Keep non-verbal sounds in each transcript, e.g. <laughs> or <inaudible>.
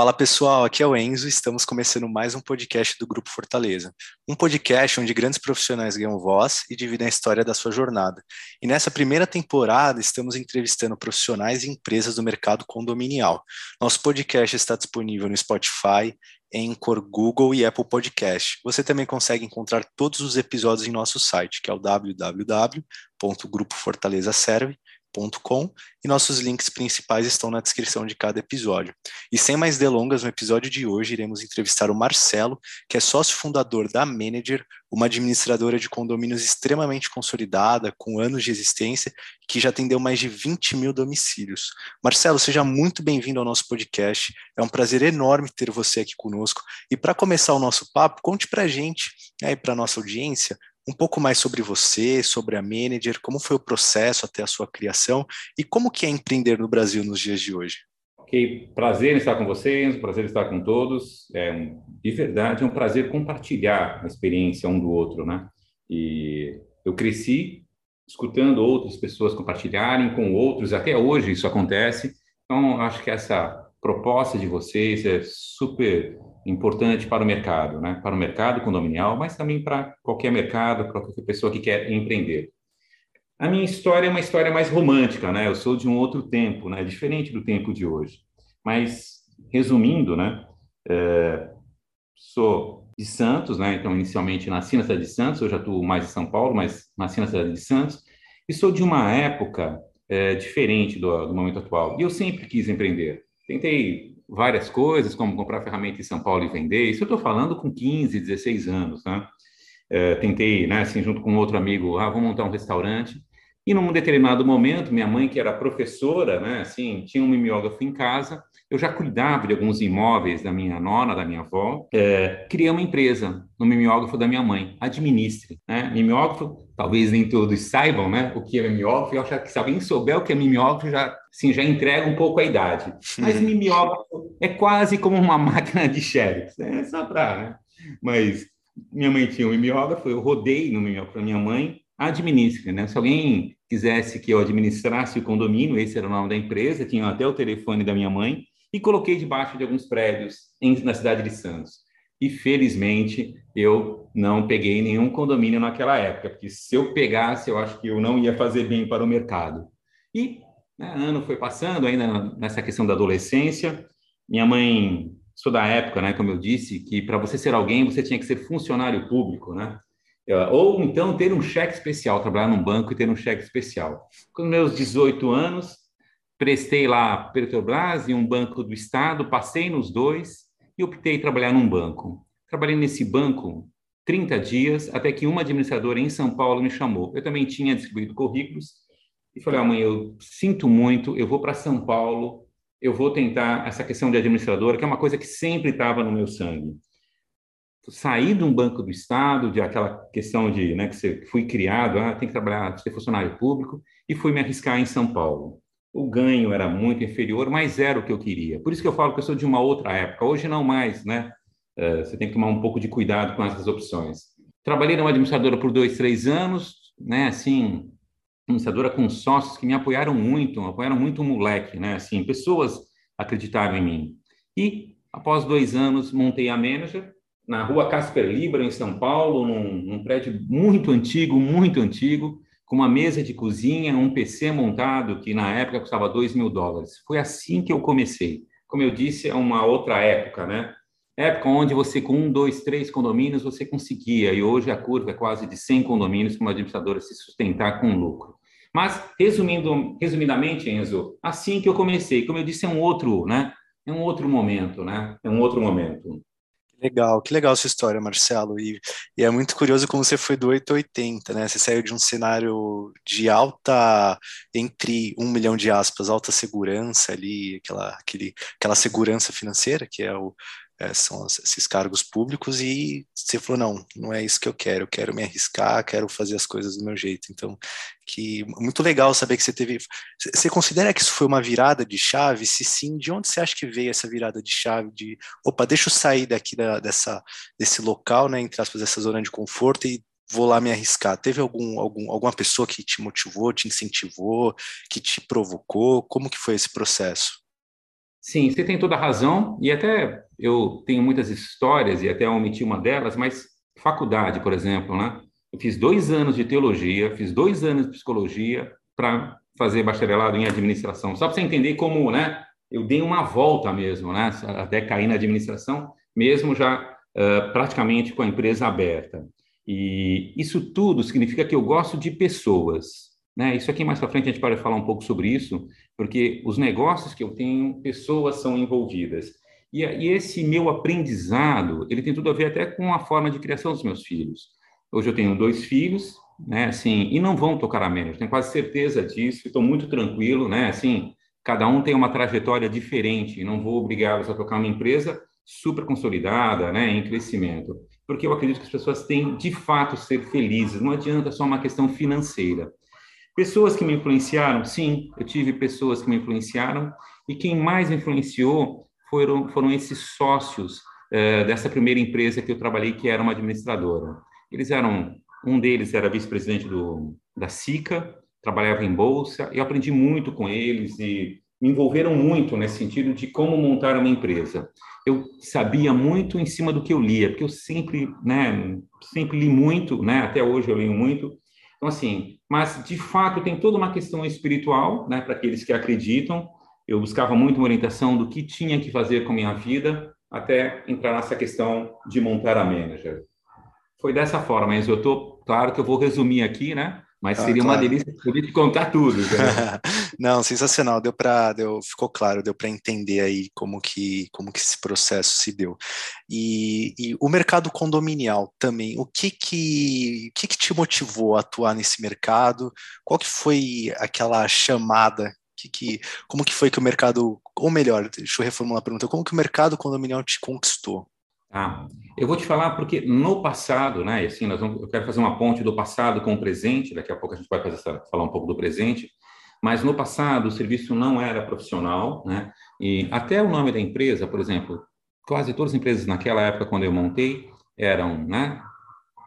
Fala pessoal, aqui é o Enzo estamos começando mais um podcast do Grupo Fortaleza. Um podcast onde grandes profissionais ganham voz e dividem a história da sua jornada. E nessa primeira temporada estamos entrevistando profissionais e empresas do mercado condominial. Nosso podcast está disponível no Spotify, Anchor, Google e Apple Podcast. Você também consegue encontrar todos os episódios em nosso site, que é o www.grupofortalezaserve.com e nossos links principais estão na descrição de cada episódio. E sem mais delongas, no episódio de hoje iremos entrevistar o Marcelo, que é sócio fundador da Manager, uma administradora de condomínios extremamente consolidada, com anos de existência, que já atendeu mais de 20 mil domicílios. Marcelo, seja muito bem-vindo ao nosso podcast. É um prazer enorme ter você aqui conosco. E para começar o nosso papo, conte para a gente né, e para nossa audiência um pouco mais sobre você, sobre a Manager, como foi o processo até a sua criação e como que é empreender no Brasil nos dias de hoje. Ok, prazer em estar com vocês, prazer em estar com todos. É, de verdade, é um prazer compartilhar a experiência um do outro, né? E eu cresci escutando outras pessoas compartilharem com outros, até hoje isso acontece. Então, acho que essa proposta de vocês é super importante para o mercado, né? para o mercado condominial, mas também para qualquer mercado, para qualquer pessoa que quer empreender. A minha história é uma história mais romântica, né? Eu sou de um outro tempo, né? Diferente do tempo de hoje. Mas, resumindo, né? É, sou de Santos, né? Então, inicialmente nasci na cidade de Santos, hoje atuo mais em São Paulo, mas nasci na cidade de Santos. E sou de uma época é, diferente do, do momento atual. E eu sempre quis empreender. Tentei várias coisas, como comprar ferramenta em São Paulo e vender. Isso eu estou falando com 15, 16 anos, né? É, tentei, né, assim, junto com outro amigo, ah, vamos montar um restaurante. E num determinado momento, minha mãe, que era professora, né, assim, tinha um mimeógrafo em casa, eu já cuidava de alguns imóveis da minha nona, da minha avó, é, criei uma empresa no mimeógrafo da minha mãe, administre, né? Mimeógrafo, talvez nem todos saibam, né, o que é mimeógrafo, eu acho que se alguém souber o que é mimeógrafo, já, assim, já entrega um pouco a idade. Mas mimeógrafo é quase como uma <laughs> máquina de xerox, né? é só para, né? Mas minha mãe tinha um mimeógrafo, eu rodei no mimeógrafo da minha mãe, administre, né? Se alguém quisesse que eu administrasse o condomínio, esse era o nome da empresa, tinha até o telefone da minha mãe, e coloquei debaixo de alguns prédios em, na cidade de Santos. E felizmente eu não peguei nenhum condomínio naquela época, porque se eu pegasse, eu acho que eu não ia fazer bem para o mercado. E né, ano foi passando, ainda nessa questão da adolescência. Minha mãe, sou da época, né, como eu disse, que para você ser alguém você tinha que ser funcionário público, né? Ou então ter um cheque especial, trabalhar num banco e ter um cheque especial. Com meus 18 anos, prestei lá Petrobras e um banco do Estado, passei nos dois e optei trabalhar num banco. Trabalhei nesse banco 30 dias, até que uma administradora em São Paulo me chamou. Eu também tinha distribuído currículos e falei, ah, eu sinto muito, eu vou para São Paulo, eu vou tentar essa questão de administradora, que é uma coisa que sempre estava no meu sangue. Saí de um banco do Estado, de aquela questão de, né, que você fui criado, ah, tem que trabalhar, ser funcionário público, e fui me arriscar em São Paulo o ganho era muito inferior, mas era o que eu queria. Por isso que eu falo que eu sou de uma outra época. Hoje não mais, né? Uh, você tem que tomar um pouco de cuidado com essas opções. Trabalhei numa administradora por dois, três anos, né? Assim, administradora com sócios que me apoiaram muito, apoiaram muito o moleque, né? Assim, pessoas acreditaram em mim. E após dois anos montei a manager na rua Casper Libra em São Paulo, num, num prédio muito antigo, muito antigo com uma mesa de cozinha, um PC montado que na época custava 2 mil dólares. Foi assim que eu comecei. Como eu disse, é uma outra época, né? Época onde você, com um, dois, três condomínios, você conseguia, e hoje a curva é quase de 100 condomínios para uma administradora se sustentar com lucro. Mas, resumindo, resumidamente, Enzo, assim que eu comecei, como eu disse, é um outro, né? É um outro momento, né? É um outro momento. Legal, que legal sua história, Marcelo. E, e, é muito curioso como você foi do 880, né? Você saiu de um cenário de alta, entre um milhão de aspas, alta segurança ali, aquela, aquele, aquela segurança financeira, que é o, é, são esses cargos públicos e você falou não, não é isso que eu quero, eu quero me arriscar, quero fazer as coisas do meu jeito. Então, que muito legal saber que você teve. Você considera que isso foi uma virada de chave? Se sim, de onde você acha que veio essa virada de chave? De opa, deixa eu sair daqui da, dessa desse local, né, entre aspas, dessa zona de conforto e vou lá me arriscar. Teve algum, algum alguma pessoa que te motivou, te incentivou, que te provocou? Como que foi esse processo? Sim, você tem toda a razão, e até eu tenho muitas histórias, e até omiti uma delas, mas faculdade, por exemplo, né? Eu fiz dois anos de teologia, fiz dois anos de psicologia para fazer bacharelado em administração. Só para você entender como, né? Eu dei uma volta mesmo, né? Até cair na administração, mesmo já uh, praticamente com a empresa aberta. E isso tudo significa que eu gosto de pessoas. Né? Isso aqui mais para frente a gente pode falar um pouco sobre isso, porque os negócios que eu tenho, pessoas são envolvidas. E, e esse meu aprendizado, ele tem tudo a ver até com a forma de criação dos meus filhos. Hoje eu tenho dois filhos, né, assim, e não vão tocar a menos, tenho quase certeza disso, estou muito tranquilo, né, assim, cada um tem uma trajetória diferente, não vou obrigá-los a tocar uma empresa super consolidada, né, em crescimento, porque eu acredito que as pessoas têm de fato ser felizes, não adianta só uma questão financeira. Pessoas que me influenciaram, sim, eu tive pessoas que me influenciaram, e quem mais influenciou foram, foram esses sócios uh, dessa primeira empresa que eu trabalhei, que era uma administradora. Eles eram, um deles era vice-presidente da SICA, trabalhava em bolsa, e eu aprendi muito com eles e me envolveram muito nesse sentido de como montar uma empresa. Eu sabia muito em cima do que eu lia, porque eu sempre, né, sempre li muito, né, até hoje eu leio muito. Então, assim, mas de fato tem toda uma questão espiritual, né, para aqueles que acreditam, eu buscava muito uma orientação do que tinha que fazer com a minha vida até entrar nessa questão de montar a manager. Foi dessa forma, mas eu estou, claro que eu vou resumir aqui, né? Mas ah, seria claro. uma delícia poder te contar tudo. <laughs> Não, sensacional, deu para, deu, ficou claro, deu para entender aí como que, como que esse processo se deu. E, e, o mercado condominial também, o que que, o que que te motivou a atuar nesse mercado? Qual que foi aquela chamada que, que, como que foi que o mercado, ou melhor, deixa eu reformular a pergunta, como que o mercado condominial te conquistou? Ah, eu vou te falar porque no passado, né, assim, nós vamos, eu quero fazer uma ponte do passado com o presente, daqui a pouco a gente vai fazer essa, falar um pouco do presente, mas no passado o serviço não era profissional, né, e até o nome da empresa, por exemplo, quase todas as empresas naquela época, quando eu montei, eram, né,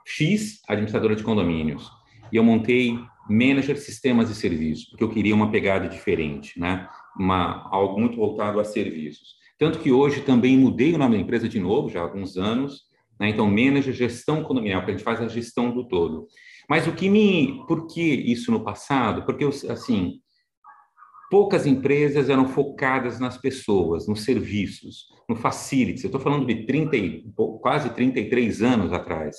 X, administradora de condomínios, e eu montei manager sistemas e serviços, porque eu queria uma pegada diferente, né? Uma, algo muito voltado a serviços. Tanto que hoje também mudei o nome da empresa de novo, já há alguns anos, né? Então, manager gestão condominial, que a gente faz a gestão do todo. Mas o que me. Por que isso no passado? Porque, assim, poucas empresas eram focadas nas pessoas, nos serviços, no facilities. Eu estou falando de 30, quase 33 anos atrás.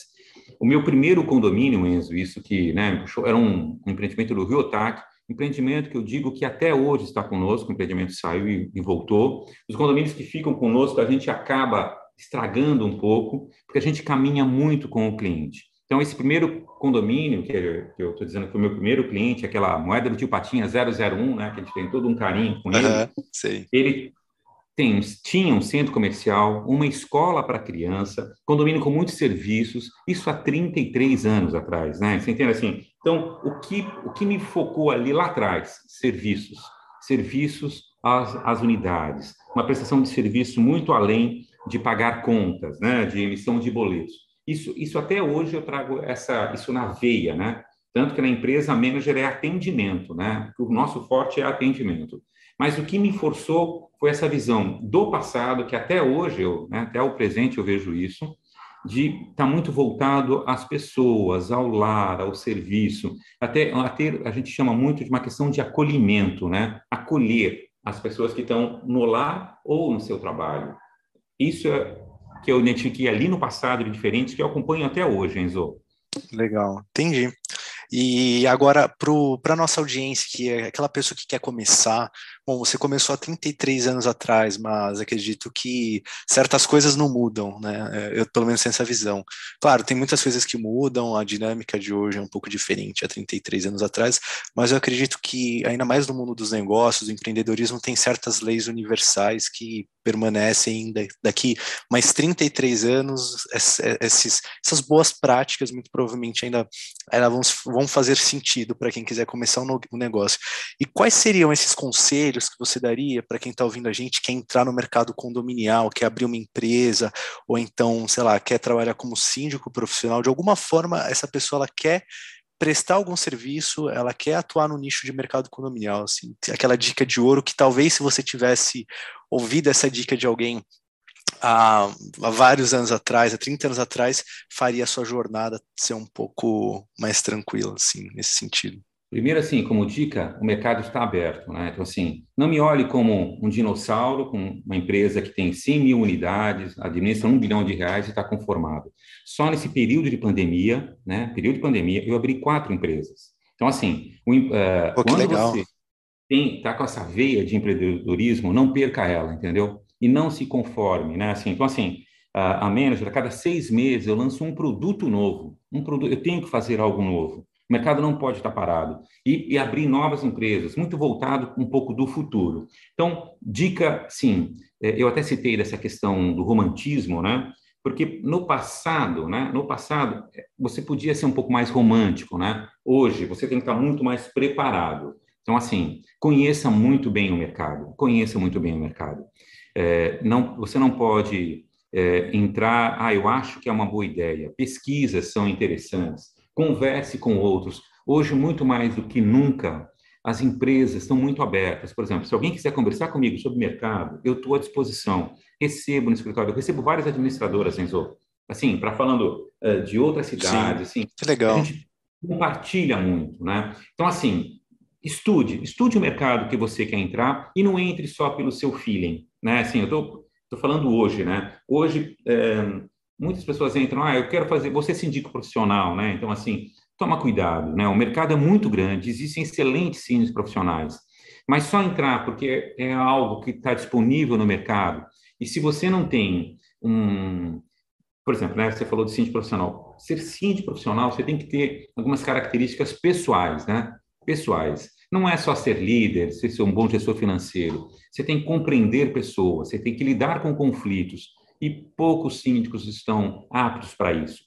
O meu primeiro condomínio, Enzo, isso que né, era um, um empreendimento do Rio Otac, empreendimento que eu digo que até hoje está conosco, o empreendimento saiu e, e, voltou. Os condomínios que ficam conosco, a gente acaba estragando um pouco, porque a gente caminha muito com o cliente. Então, esse primeiro condomínio, que, eu estou dizendo que foi o meu primeiro cliente, aquela moeda do tio Patinha 001, né, que a gente tem todo um carinho com ele, uhum, ele tem, tinha um centro comercial, uma escola para criança, condomínio com muitos serviços, isso há 33 anos atrás, né? Você entende assim? Então, o que, o que me focou ali lá atrás? Serviços. Serviços às, às unidades. Uma prestação de serviço muito além de pagar contas, né? De emissão de boletos. Isso, isso até hoje eu trago essa, isso na veia, né? Tanto que na empresa a manager é atendimento, né? O nosso forte é atendimento. Mas o que me forçou foi essa visão do passado, que até hoje, eu, né, até o presente eu vejo isso, de estar tá muito voltado às pessoas, ao lar, ao serviço, até, a gente chama muito de uma questão de acolhimento, né? Acolher as pessoas que estão no lar ou no seu trabalho. Isso é que eu identifiquei ali no passado de diferentes que eu acompanho até hoje, Enzo. Legal, entendi. E agora, para a nossa audiência, que é aquela pessoa que quer começar, bom, você começou há 33 anos atrás, mas acredito que certas coisas não mudam, né? É, eu pelo menos tenho essa visão. Claro, tem muitas coisas que mudam, a dinâmica de hoje é um pouco diferente há 33 anos atrás, mas eu acredito que, ainda mais no mundo dos negócios, do empreendedorismo, tem certas leis universais que permanecem daqui mais 33 anos, esses, essas boas práticas muito provavelmente ainda, ainda vão, vão fazer sentido para quem quiser começar um negócio. E quais seriam esses conselhos que você daria para quem está ouvindo a gente, quer entrar no mercado condominial, quer abrir uma empresa, ou então, sei lá, quer trabalhar como síndico profissional, de alguma forma essa pessoa ela quer prestar algum serviço, ela quer atuar no nicho de mercado condominial, assim, aquela dica de ouro que talvez se você tivesse ouvido essa dica de alguém há, há, vários anos atrás, há 30 anos atrás, faria a sua jornada ser um pouco mais tranquila, assim, nesse sentido. Primeiro, assim, como dica, o mercado está aberto, né? Então, assim, não me olhe como um dinossauro com uma empresa que tem 100 mil unidades, administra um bilhão de reais e está conformado. Só nesse período de pandemia, né? Período de pandemia, eu abri quatro empresas. Então, assim, o, uh, Pô, quando legal. você está com essa veia de empreendedorismo, não perca ela, entendeu? E não se conforme, né? Assim, então, assim, a manager, a cada seis meses eu lanço um produto novo, um produto, eu tenho que fazer algo novo. O mercado não pode estar parado. E, e, abrir novas empresas, muito voltado um pouco do futuro. Então, dica, sim, é, eu até citei dessa questão do romantismo, né? Porque no passado, né? No passado, é, você podia ser um pouco mais romântico, né? Hoje, você tem que estar muito mais preparado. Então, assim, conheça muito bem o mercado. Conheça muito bem o mercado. É, não, você não pode é, entrar, ah, eu acho que é uma boa ideia. Pesquisas são interessantes converse com outros. Hoje, muito mais do que nunca, as empresas estão muito abertas. Por exemplo, se alguém quiser conversar comigo sobre mercado, eu estou à disposição. Recebo no escritório, eu recebo várias administradoras, Enzo, assim, para falando uh, de outras cidades, Sim, assim. Que legal. A gente compartilha muito, né? Então, assim, estude, estude o mercado que você quer entrar e não entre só pelo seu feeling, né? Assim, eu estou falando hoje, né? Hoje, é, muitas pessoas entram, ah, eu quero fazer, você é síndico profissional, né? Então, assim, toma cuidado, né? O mercado é muito grande, existem excelentes síndicos profissionais, mas só entrar porque é algo que está disponível no mercado. E se você não tem um, por exemplo, né, você falou de síndico profissional. Ser síndico profissional, você tem que ter algumas características pessoais, né? Pessoais. Não é só ser líder, ser um bom gestor financeiro. Você tem que compreender pessoas, você tem que lidar com conflitos e poucos síndicos estão aptos para isso.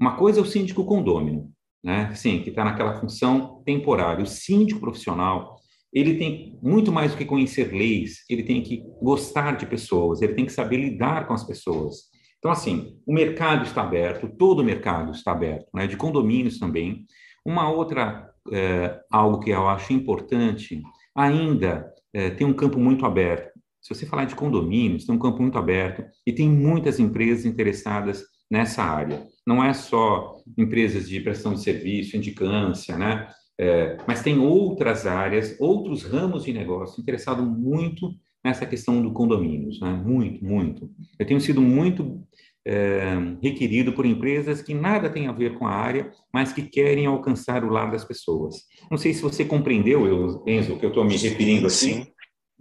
Uma coisa é o síndico condômino, né? Sim, que está naquela função temporária. O síndico profissional, ele tem muito mais do que conhecer leis, ele tem que gostar de pessoas, ele tem que saber lidar com as pessoas. Então, assim, o mercado está aberto, todo o mercado está aberto, né? De condomínios também. Uma outra, é, algo que eu acho importante, ainda é, tem um campo muito aberto se você falar de condomínios, tem um campo muito aberto e tem muitas empresas interessadas nessa área. Não é só empresas de prestação de serviço, indicância, né? É, mas tem outras áreas, outros ramos de negócio interessados muito nessa questão do condomínios, né? Muito, muito. Eu tenho sido muito é, requerido por empresas que nada tem a ver com a área, mas que querem alcançar o lado das pessoas. Não sei se você compreendeu, Enzo, o que eu estou me referindo assim.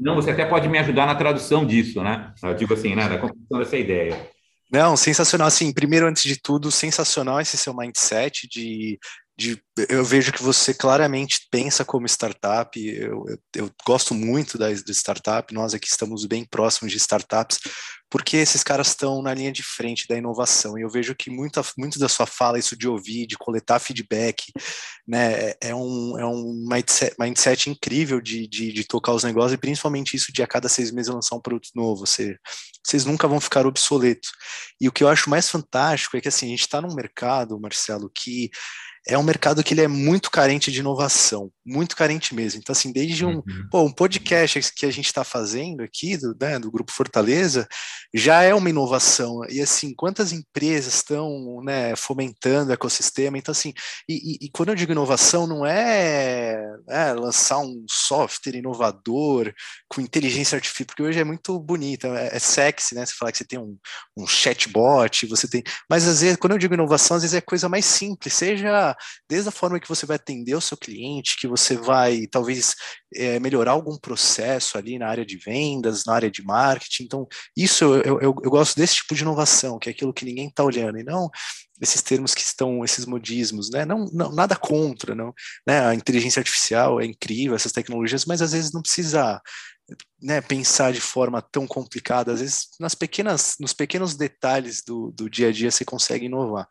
Não, você até pode me ajudar na tradução disso, né? Eu digo assim, né? Na construção dessa ideia. Não, sensacional. Assim, primeiro, antes de tudo, sensacional esse seu mindset de de, eu vejo que você claramente pensa como startup. Eu, eu, eu gosto muito da, do startup, nós aqui estamos bem próximos de startups, porque esses caras estão na linha de frente da inovação. E eu vejo que muita, muito da sua fala, isso de ouvir, de coletar feedback, né, é, é um, é um mindset, mindset incrível de, de, de, tocar os negócios, e principalmente isso de a cada seis meses lançar um produto novo. Você, vocês nunca vão ficar obsoletos. E o que eu acho mais fantástico é que assim, a gente está num mercado, Marcelo, que é um mercado que ele é muito carente de inovação, muito carente mesmo. Então, assim, desde um, uhum. pô, um podcast que a gente está fazendo aqui, do, né, do Grupo Fortaleza, já é uma inovação. E, assim, quantas empresas estão né, fomentando o ecossistema? Então, assim, e, e, e quando eu digo inovação, não é, é, lançar um software inovador com inteligência artificial, porque hoje é muito bonito, é, é sexy, né? Você falar que você tem um, um chatbot, você tem. Mas, às vezes, quando eu digo inovação, às vezes é coisa mais simples, seja desde a forma que você vai atender o seu cliente, que você vai talvez é, melhorar algum processo ali na área de vendas, na área de marketing. Então, isso eu, eu, eu gosto desse tipo de inovação, que é aquilo que ninguém está olhando, e não esses termos que estão, esses modismos, né? Não, não, nada contra, não. Né? A inteligência artificial é incrível, essas tecnologias, mas às vezes não precisa né, pensar de forma tão complicada. Às vezes, nas pequenas, nos pequenos detalhes do, do dia a dia, você consegue inovar.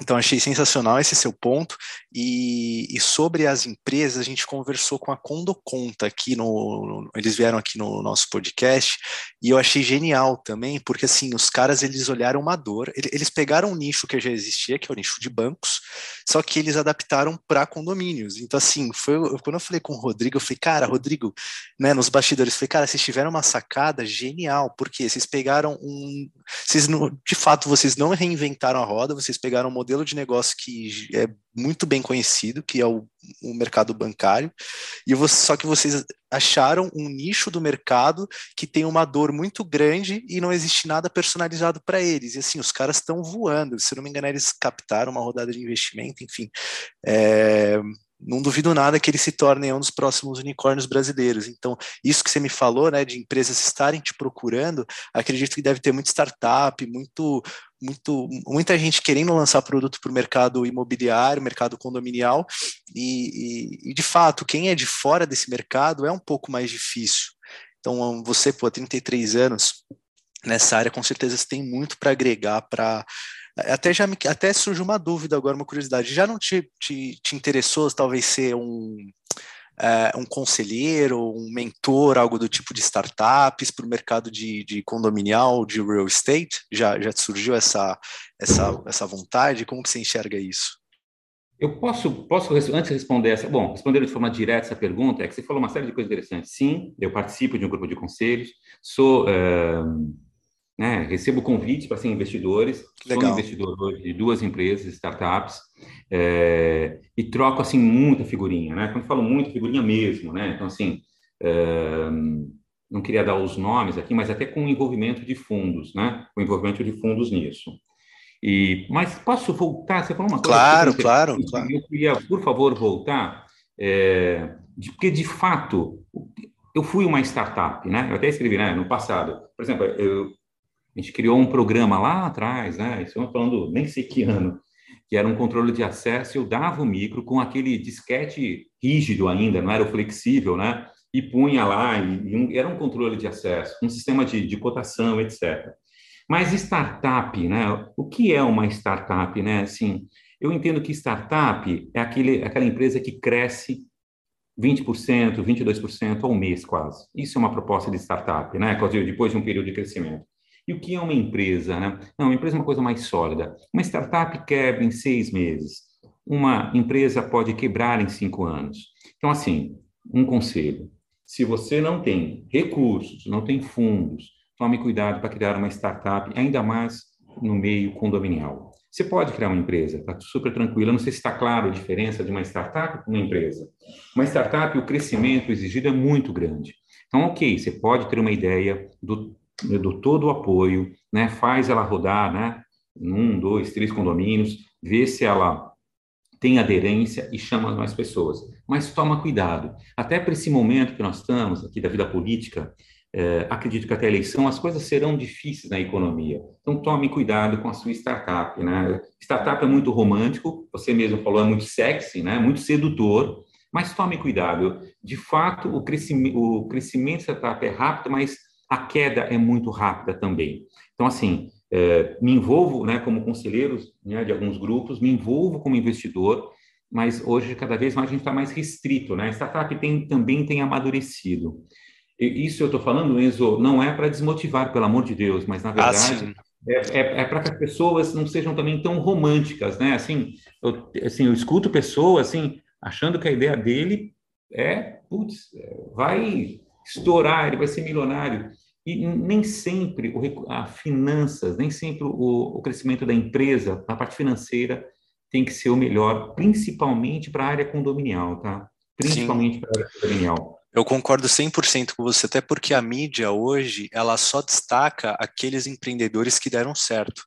Então, achei sensacional esse seu ponto. E, e, sobre as empresas, a gente conversou com a Condoconta aqui no. Eles vieram aqui no nosso podcast, e eu achei genial também, porque assim, os caras eles olharam uma dor, eles pegaram um nicho que já existia, que é o nicho de bancos, só que eles adaptaram para condomínios. Então, assim, foi quando eu falei com o Rodrigo, eu falei, cara, Rodrigo, né, nos bastidores, eu falei, cara, vocês tiveram uma sacada genial, porque vocês pegaram um. Vocês, de fato, vocês não reinventaram a roda, vocês pegaram um modelo de negócio que é muito bem conhecido, que é o, o mercado bancário, e você, só que vocês acharam um nicho do mercado que tem uma dor muito grande e não existe nada personalizado para eles. E assim, os caras estão voando. Se não me engano, eles captaram uma rodada de investimento, enfim. É, não duvido nada que eles se tornem um dos próximos unicórnios brasileiros. Então, isso que você me falou, né, de empresas estarem te procurando, acredito que deve ter muita startup, muito, muito, muita gente querendo lançar produto para o mercado imobiliário, mercado condominial, e, e, e, de fato, quem é de fora desse mercado é um pouco mais difícil. Então, você, pô, 33 anos nessa área, com certeza você tem muito para agregar para até já me, até surge uma dúvida agora, uma curiosidade. Já não te, te, te interessou talvez ser um, é, um conselheiro, um mentor, algo do tipo de startups para o mercado de, de condominial, de real estate? Já, já te surgiu essa, essa, essa vontade? Como que você enxerga isso? Eu posso, posso, antes de responder essa, bom, responder de forma direta essa pergunta, é que você falou uma série de coisas interessantes. Sim, eu participo de um grupo de conselhos, sou uh, né? Recebo convites para ser investidores, Legal. sou investidor de duas empresas, startups, é, e troco assim muita figurinha, né? Quando falo muito, figurinha mesmo, né? Então assim, é, não queria dar os nomes aqui, mas até com envolvimento de fundos, né? Com envolvimento de fundos nisso. E, mas posso voltar? Você falou uma coisa. Claro, claro, claro. Eu queria, por favor, voltar, é, de, porque de fato eu fui uma startup, né? Eu até escrevi, né? No passado, por exemplo, eu a gente criou um programa lá atrás, né? Estamos falando nem sei que ano, que era um controle de acesso. Eu dava o micro com aquele disquete rígido ainda, não era o flexível, né? E punha lá, e, e um, era um controle de acesso, um sistema de, de cotação, etc. Mas startup, né? O que é uma startup, né? Assim, eu entendo que startup é aquele, aquela empresa que cresce 20%, 22% ao mês quase. Isso é uma proposta de startup, né? Depois de um período de crescimento. E o que é uma empresa? Né? Não, uma empresa é uma coisa mais sólida. Uma startup quebra em seis meses. Uma empresa pode quebrar em cinco anos. Então, assim, um conselho: se você não tem recursos, não tem fundos, tome cuidado para criar uma startup, ainda mais no meio condominial. Você pode criar uma empresa, está super tranquilo. Eu não sei se está claro a diferença de uma startup com uma empresa. Uma startup, o crescimento exigido é muito grande. Então, ok, você pode ter uma ideia do eu dou todo o apoio, né, faz ela rodar, né, um, dois, três condomínios, vê se ela tem aderência e chama mais pessoas. Mas toma cuidado, até para esse momento que nós estamos aqui da vida política, é, acredito que até a eleição as coisas serão difíceis na economia. Então tome cuidado com a sua startup, né? Startup é muito romântico, você mesmo falou, é muito sexy, né? Muito sedutor, mas tome cuidado. De fato, o crescimento, o crescimento startup é rápido, mas a queda é muito rápida também. Então, assim, é, me envolvo, né, como conselheiro né, de alguns grupos, me envolvo como investidor, mas hoje, cada vez mais, a gente está mais restrito, né? A startup tem, também tem amadurecido. E isso eu estou falando, Enzo, não é para desmotivar, pelo amor de Deus, mas, na ah, verdade, ah, é, é, é para que as pessoas não sejam também tão românticas, né? Assim eu, assim, eu escuto pessoas, assim, achando que a ideia dele é, putz, vai estourar, ele vai ser milionário. E nem sempre o, a finanças, nem sempre o, o crescimento da empresa, na parte financeira, tem que ser o melhor, principalmente para a área condominial, tá? Principalmente para a área condominial. Eu concordo 100% com você, até porque a mídia hoje, ela só destaca aqueles empreendedores que deram certo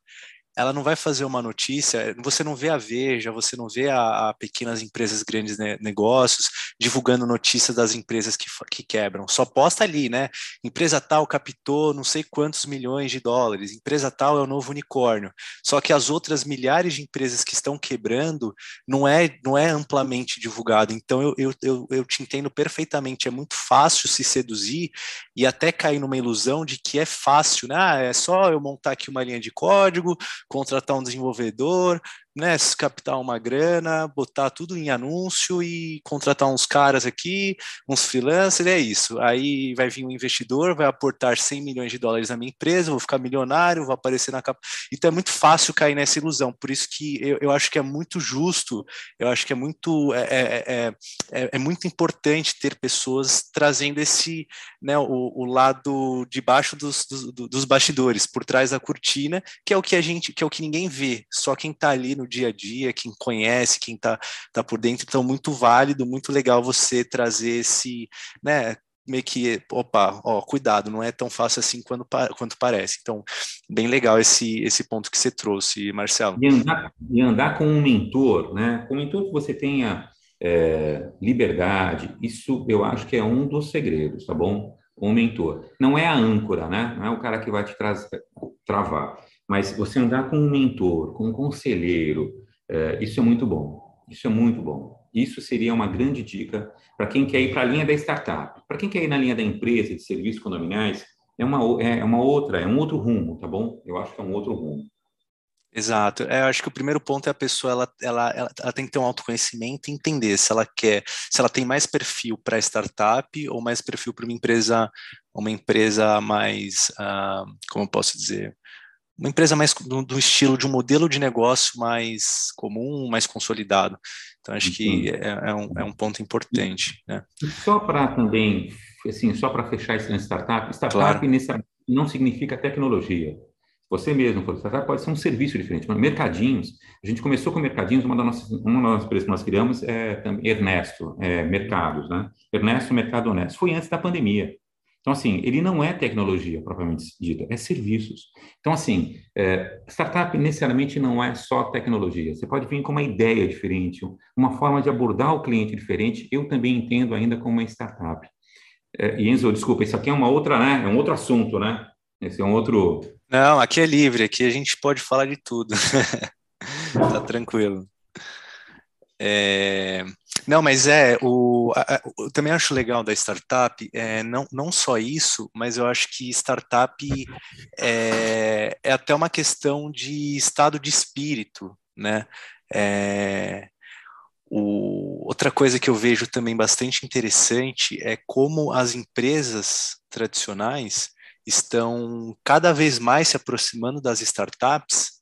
ela não vai fazer uma notícia, você não vê a Veja, você não vê a, a pequenas empresas, grandes ne negócios divulgando notícias das empresas que, que quebram. Só posta ali, né? Empresa tal captou não sei quantos milhões de dólares, empresa tal é o novo unicórnio. Só que as outras milhares de empresas que estão quebrando não é, não é amplamente divulgado. Então eu, eu, eu, eu te entendo perfeitamente, é muito fácil se seduzir e até cair numa ilusão de que é fácil, né? Ah, é só eu montar aqui uma linha de código, contratar um desenvolvedor, né, captar uma grana, botar tudo em anúncio e contratar uns caras aqui, uns freelancers, é isso. Aí vai vir um investidor, vai aportar 100 milhões de dólares na minha empresa, vou ficar milionário, vou aparecer na capa. Então é muito fácil cair nessa ilusão. Por isso que eu, eu acho que é muito justo, eu acho que é muito é, é, é, é, é muito importante ter pessoas trazendo esse, né, o, o lado de baixo dos, dos, dos bastidores, por trás da cortina, que é o que a gente, que é o que ninguém vê, só quem está ali no dia a dia, quem conhece, quem está tá por dentro. Então, muito válido, muito legal você trazer esse, né, meio que, opa, ó, cuidado, não é tão fácil assim quando, quanto parece. Então, bem legal esse, esse ponto que você trouxe, Marcelo. E andar, e andar com um mentor, né? Com um mentor que você tenha é, liberdade, isso eu acho que é um dos segredos, tá bom? Um mentor. Não é a âncora, né? Não é o cara que vai te travar. Mas você andar com um mentor, com um conselheiro, é, isso é muito bom. Isso é muito bom. Isso seria uma grande dica para quem quer ir para a linha da startup. Para quem quer ir na linha da empresa, de serviços condominiais, é uma, é uma outra, é um outro rumo, tá bom? Eu acho que é um outro rumo. Exato. É, eu acho que o primeiro ponto é a pessoa ela, ela, ela, ela, tem que ter um autoconhecimento e entender se ela quer, se ela tem mais perfil para startup ou mais perfil para uma empresa, uma empresa mais, uh, como eu posso dizer, uma empresa mais do, do, estilo de um modelo de negócio mais comum, mais consolidado. Então, acho que é, é, um, é um ponto importante. Né? Só para também, assim, só para fechar esse startup, startup claro. não significa tecnologia. Você mesmo for startup, pode ser um serviço diferente. Mercadinhos, a gente começou com mercadinhos, uma das nossas, uma das empresas que nós criamos é Ernesto, é, Mercados, né? Ernesto Mercado Honesto. Foi antes da pandemia. Então, assim, ele não é tecnologia propriamente dita, é serviços. Então, assim, é, startup necessariamente não é só tecnologia. Você pode vir com uma ideia diferente, uma forma de abordar o cliente diferente. Eu também entendo ainda como uma startup. É, Enzo, desculpa, isso aqui é uma outra, né? É um outro assunto, né? Esse é um outro. Não, aqui é livre, aqui a gente pode falar de tudo. <laughs> tá tranquilo. É... Não, mas é, o, a, eu também acho legal da startup, é, não, não só isso, mas eu acho que startup é, é até uma questão de estado de espírito, né? É, o, outra coisa que eu vejo também bastante interessante é como as empresas tradicionais estão cada vez mais se aproximando das startups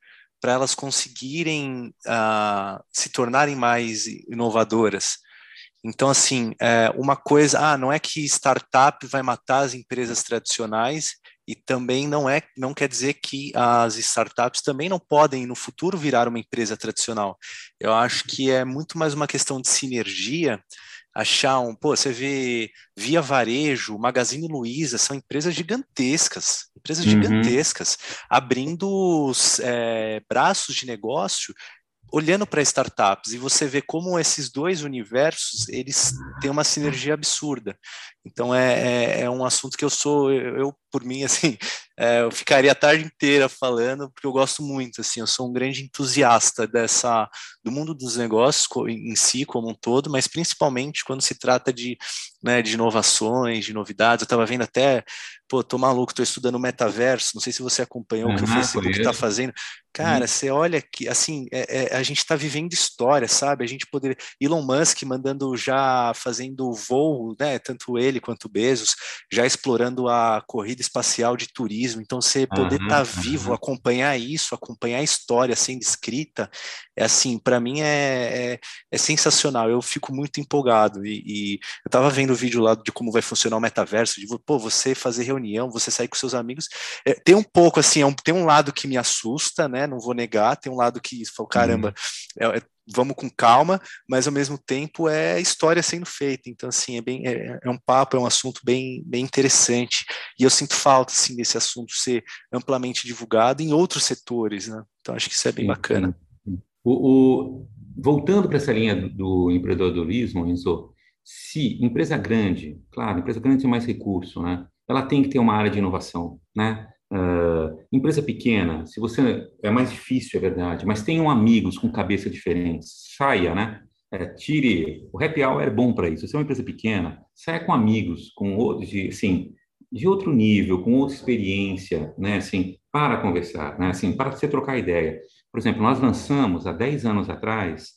para elas conseguirem uh, se tornarem mais inovadoras. Então, assim, é, uma coisa, ah, não é que startup vai matar as empresas tradicionais e também não é, não quer dizer que as startups também não podem no futuro virar uma empresa tradicional. Eu acho que é muito mais uma questão de sinergia achar um, pô, você vê Via Varejo, Magazine Luiza, são empresas gigantescas, empresas uhum. gigantescas, abrindo é, braços de negócio olhando para startups e você vê como esses dois universos eles têm uma sinergia absurda. Então é, é, é um assunto que eu sou eu, eu por mim assim <laughs> é, eu ficaria a tarde inteira falando porque eu gosto muito assim eu sou um grande entusiasta dessa do mundo dos negócios em si como um todo, mas principalmente quando se trata de né, de inovações, de novidades. Eu estava vendo até, pô, tô maluco, tô estudando metaverso. Não sei se você acompanhou uhum, o que o Facebook está fazendo. Cara, uhum. você olha que, assim, é, é, a gente está vivendo história, sabe? A gente poderia. Elon Musk mandando já fazendo voo, né? Tanto ele quanto Bezos, já explorando a corrida espacial de turismo. Então, você poder estar uhum, tá vivo, acompanhar isso, acompanhar a história sendo escrita, é assim, para mim é, é, é, sensacional. Eu fico muito empolgado. E, e eu estava vendo o vídeo lá de como vai funcionar o metaverso, de pô, você fazer reunião, você sair com seus amigos. É, tem um pouco assim, é um, tem um lado que me assusta, né? Não vou negar, tem um lado que falo, caramba, uhum. Vamos com calma, mas ao mesmo tempo é história sendo feita. Então, assim, é bem é, é, um papo, é um assunto bem, bem interessante. E eu sinto falta assim desse assunto ser amplamente divulgado em outros setores, né? Então acho que isso é bem sim, bacana. Sim. O, o, voltando para essa linha do, do empreendedorismo, Enzo, se empresa grande, claro, empresa grande tem mais recurso, né? Ela tem que ter uma área de inovação, né? Uh, empresa pequena, se você é mais difícil, é verdade, mas tenham amigos com cabeça diferente, saia, né? É, tire o happy hour é bom para isso. Se é uma empresa pequena, saia com amigos, com outros, de, assim, de outro nível, com outra experiência, né? Assim, para conversar, né? Assim, para você trocar ideia. Por exemplo, nós lançamos há 10 anos atrás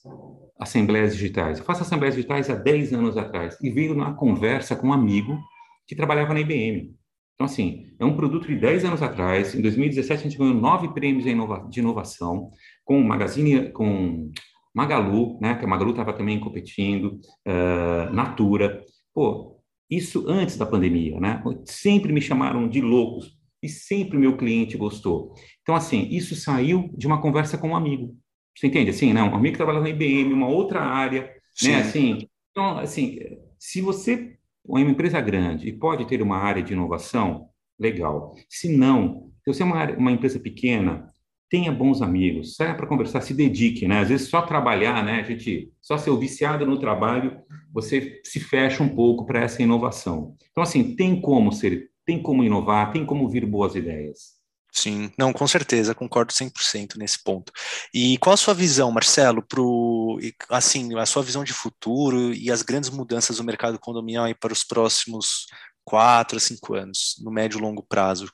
assembleias digitais. Eu faço assembleias digitais há 10 anos atrás e veio numa conversa com um amigo que trabalhava na IBM. Então, assim, é um produto de 10 anos atrás. Em 2017, a gente ganhou nove prêmios de inovação com Magazine, com Magalu, né? Que a Magalu estava também competindo, uh, Natura. Pô, isso antes da pandemia, né? Sempre me chamaram de loucos e sempre meu cliente gostou. Então, assim, isso saiu de uma conversa com um amigo. Você entende? Assim, né? Um amigo que trabalha na IBM, uma outra área, né? Sim. né? Assim, então, assim, se você uma empresa grande e pode ter uma área de inovação, legal. Se não, se você é uma, uma empresa pequena, tenha bons amigos, saia para conversar, se dedique, né? Às vezes só trabalhar, né? A gente só ser viciado no trabalho, você se fecha um pouco para essa inovação. Então, assim, tem como ser, tem como inovar, tem como vir boas ideias. Sim, não, com certeza, concordo 100% nesse ponto. E qual a sua visão, Marcelo, pro, assim, a sua visão de futuro e as grandes mudanças do mercado condominial aí para os próximos quatro a cinco anos, no médio e longo prazo?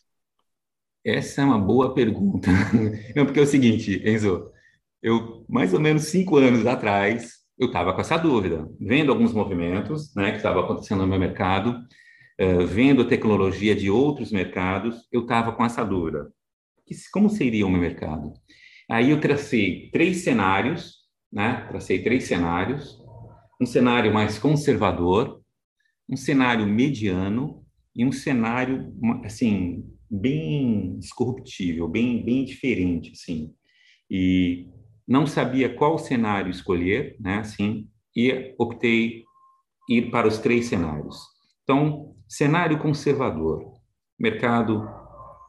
Essa é uma boa pergunta. <laughs> Não, porque é o seguinte, Enzo, eu, mais ou menos cinco anos atrás, eu estava com essa dúvida, vendo alguns movimentos né, que estavam acontecendo no meu mercado, vendo a tecnologia de outros mercados, eu estava com essa dúvida. Como seria o meu mercado? Aí eu tracei três cenários, né? Tracei três cenários. Um cenário mais conservador, um cenário mediano e um cenário, assim, bem disruptível, bem, bem diferente, assim. E não sabia qual cenário escolher, né, assim, e optei ir para os três cenários. Então, cenário conservador, mercado,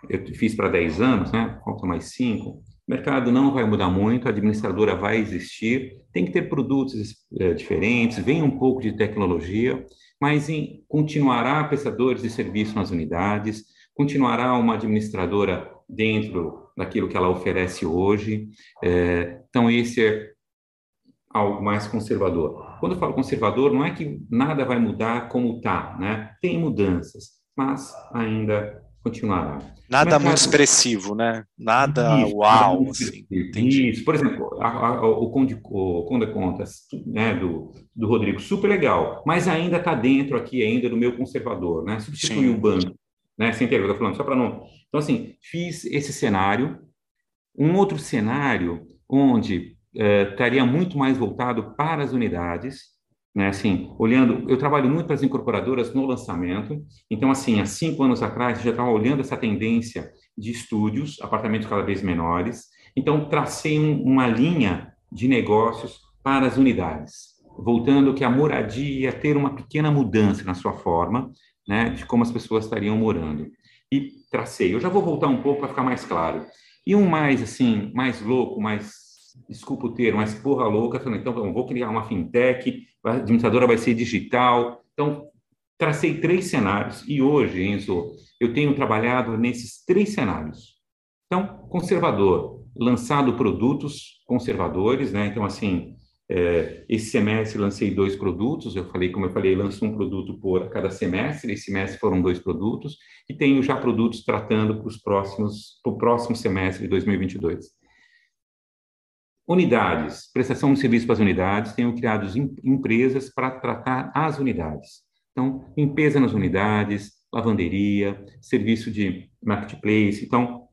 eu fiz para 10 anos, né, falta mais 5, mercado não vai mudar muito, a administradora vai existir, tem que ter produtos é, diferentes, vem um pouco de tecnologia, mas em, continuará prestadores de serviço nas unidades, continuará uma administradora dentro daquilo que ela oferece hoje. É, então, esse é algo mais conservador. Quando eu falo conservador, não é que nada vai mudar como está, né? Tem mudanças, mas ainda continuará. Nada mercado... muito expressivo, né? Nada isso, uau. Nada assim, isso, por exemplo, a, a, o Conde, o Conde Contas, né, do, do Rodrigo, super legal, mas ainda está dentro aqui ainda do meu conservador, né? Substituir o banco, né? Sem ter, eu estou falando, só para não... Então, assim, fiz esse cenário, um outro cenário onde eh, estaria muito mais voltado para as unidades, né? Assim, olhando, eu trabalho muito para as incorporadoras no lançamento, então, assim, há cinco anos atrás, já estava olhando essa tendência de estúdios, apartamentos cada vez menores, então, tracei um, uma linha de negócios para as unidades, voltando que a moradia ia ter uma pequena mudança na sua forma, né, de como as pessoas estariam morando. E tracei. Eu já vou voltar um pouco para ficar mais claro. E um mais, assim, mais louco, mais desculpa o termo, mas porra louca, falando, então vou criar uma fintech, a administradora vai ser digital. Então, tracei três cenários e hoje, Enzo, eu tenho trabalhado nesses três cenários. Então, conservador, lançado produtos conservadores, né? Então, assim, é, esse semestre lancei dois produtos, eu falei, como eu falei, lanço um produto por cada semestre, esse semestre foram dois produtos, e tenho já produtos tratando para os próximos, para o próximo semestre de 2022. Unidades, prestação de serviço para as unidades, tenho criado empresas para tratar as unidades. Então, limpeza nas unidades, lavanderia, serviço de marketplace, então,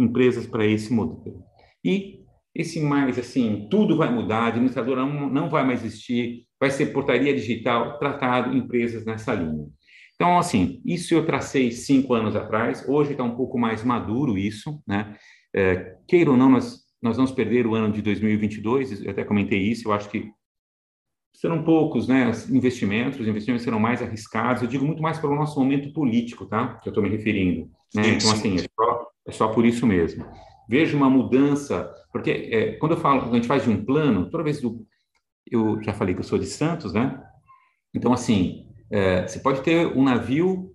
empresas para esse modelo. E esse mais, assim, tudo vai mudar, a administradora não, não vai mais existir, vai ser portaria digital, tratado empresas nessa linha. Então, assim, isso eu tracei cinco anos atrás, hoje está um pouco mais maduro isso, né? É, queira ou não, nós nós vamos perder o ano de 2022, eu até comentei isso, eu acho que serão poucos né, investimentos, os investimentos serão mais arriscados, eu digo muito mais pelo nosso momento político, tá? Que eu estou me referindo. Né? Então, assim, é só, é só, por isso mesmo. Vejo uma mudança, porque é, quando eu falo, a gente faz de um plano, toda vez do, eu já falei que eu sou de Santos, né? Então, assim, é, você pode ter um navio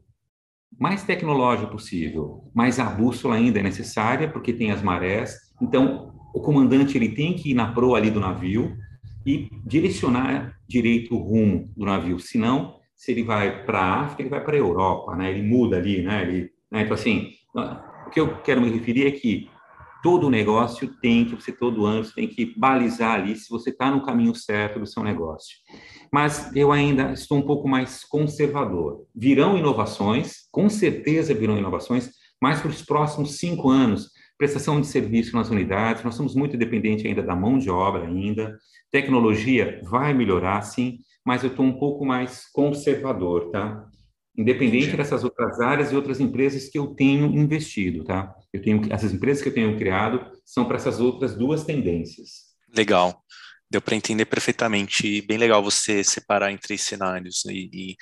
mais tecnológico possível, mas a bússola ainda é necessária, porque tem as marés. Então, o comandante ele tem que ir na proa ali do navio e direcionar direito o rumo do navio, senão se ele vai para a África, ele vai para a Europa, né? Ele muda ali, né? Ele, né? Então assim, o que eu quero me referir é que todo negócio tem que, você todo ano, você tem que balizar ali se você está no caminho certo do seu negócio. Mas eu ainda estou um pouco mais conservador. Virão inovações, com certeza virão inovações, mas para os próximos cinco anos, prestação de serviço nas unidades, nós somos muito dependentes ainda da mão de obra ainda, tecnologia vai melhorar, sim, mas eu estou um pouco mais conservador, tá? Independente dessas outras áreas e outras empresas que eu tenho investido, tá? Eu tenho essas empresas que eu tenho criado são para essas outras duas tendências. Legal. Deu para entender perfeitamente. Bem legal você separar em três cenários e, e,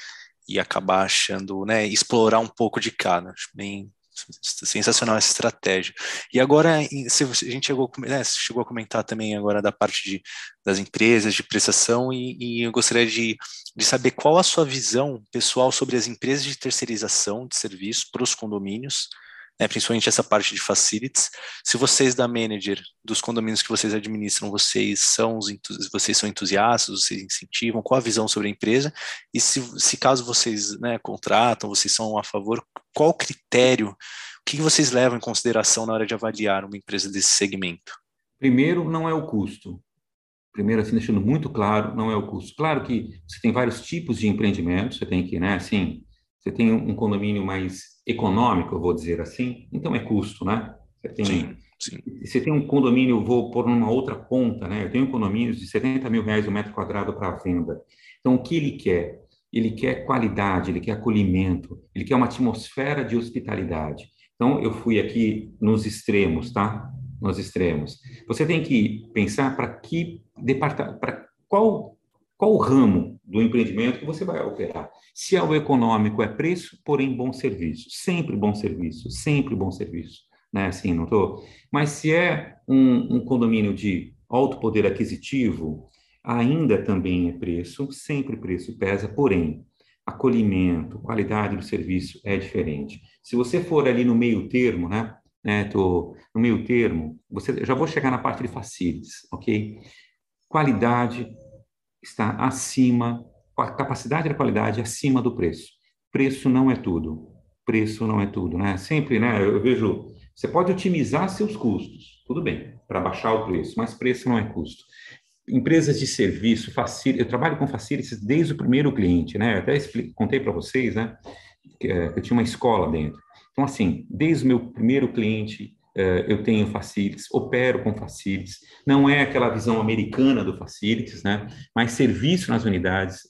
e acabar achando, né, explorar um pouco de cada. Acho bem, sensacional essa estratégia. E agora, se a gente chegou, né, chegou a comentar também agora da parte de, das empresas, de prestação, e, e eu gostaria de, de, saber qual a sua visão pessoal sobre as empresas de terceirização de serviços para os condomínios, né, principalmente essa parte de facilities. Se vocês da manager dos condomínios que vocês administram, vocês são vocês são entusiastas, vocês incentivam, qual a visão sobre a empresa? E se, se caso vocês né, contratam, vocês são a favor, qual o critério, o que vocês levam em consideração na hora de avaliar uma empresa desse segmento? Primeiro, não é o custo. Primeiro, assim, deixando muito claro, não é o custo. Claro que você tem vários tipos de empreendimentos, você tem que, né, assim, você tem um condomínio mais econômico, eu vou dizer assim, então é custo, né? Você tem, sim, sim. Você tem um condomínio, vou pôr numa outra ponta, né? Eu tenho condomínios de 70 mil reais o um metro quadrado para venda. Então, o que ele quer? Ele quer qualidade, ele quer acolhimento, ele quer uma atmosfera de hospitalidade. Então, eu fui aqui nos extremos, tá? Nos extremos. Você tem que pensar para que departamento, para qual qual ramo do empreendimento que você vai operar? Se é o econômico, é preço, porém bom serviço. Sempre bom serviço, sempre bom serviço. Né? Assim, não tô... Mas se é um, um condomínio de alto poder aquisitivo, ainda também é preço, sempre preço pesa, porém, acolhimento, qualidade do serviço é diferente. Se você for ali no meio termo, né? né tô no meio termo, você já vou chegar na parte de facilities, ok? Qualidade, está acima, a capacidade da qualidade acima do preço. Preço não é tudo. Preço não é tudo, né? Sempre, né? Eu vejo, você pode otimizar seus custos, tudo bem, para baixar o preço, mas preço não é custo. Empresas de serviço, facil, eu trabalho com facilities desde o primeiro cliente, né? Eu até expliquei, contei para vocês, né? Que, é, eu tinha uma escola dentro. Então, assim, desde o meu primeiro cliente, eu tenho facilities, opero com facilities, não é aquela visão americana do facilities, né? Mas serviço nas unidades.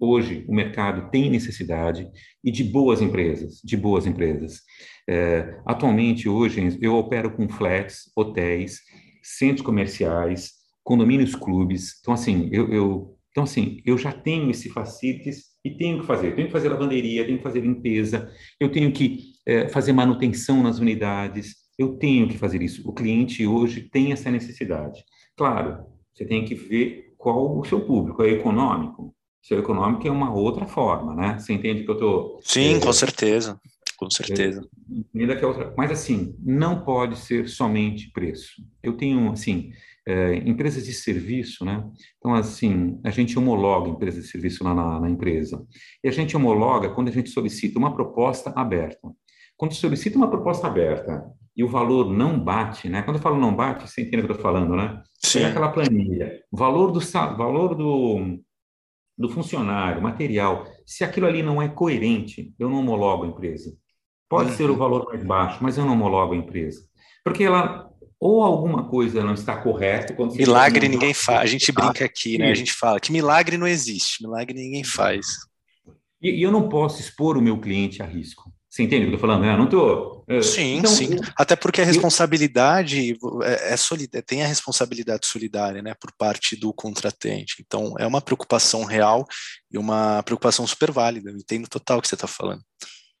Hoje o mercado tem necessidade e de boas empresas, de boas empresas. É, atualmente hoje eu opero com flats, hotéis, centros comerciais, condomínios, clubes. Então assim eu, eu então assim eu já tenho esse facilities e tenho que fazer. tenho que fazer lavanderia, tenho que fazer limpeza, eu tenho que é, fazer manutenção nas unidades, eu tenho que fazer isso. O cliente hoje tem essa necessidade. Claro, você tem que ver qual o seu público, é econômico. Seu econômico é uma outra forma, né? Você entende que eu estou... Sim, é, com certeza, com certeza. É, que é outra, mas assim, não pode ser somente preço. Eu tenho, assim, é, empresas de serviço, né? Então, assim, a gente homologa empresas de serviço lá na, na empresa. E a gente homologa quando a gente solicita uma proposta aberta. Quando solicita uma proposta aberta e o valor não bate, né? Quando eu falo não bate, você entende o que eu estou falando, né? Sim. Pega aquela planilha, valor do valor do, do funcionário, material, se aquilo ali não é coerente, eu não homologo a empresa. Pode uhum. ser o uhum. valor mais baixo, mas eu não homologo a empresa. Porque ela ou alguma coisa não está correta. milagre ninguém faz. A gente brinca aqui, né? A gente fala que milagre não existe, milagre ninguém faz. E, e eu não posso expor o meu cliente a risco. Você entende o que eu estou falando? Eu não tô, sim, então, sim. Até porque a responsabilidade é, é solida, tem a responsabilidade solidária, né, por parte do contratante. Então, é uma preocupação real e uma preocupação super válida. Eu entendo total o que você está falando.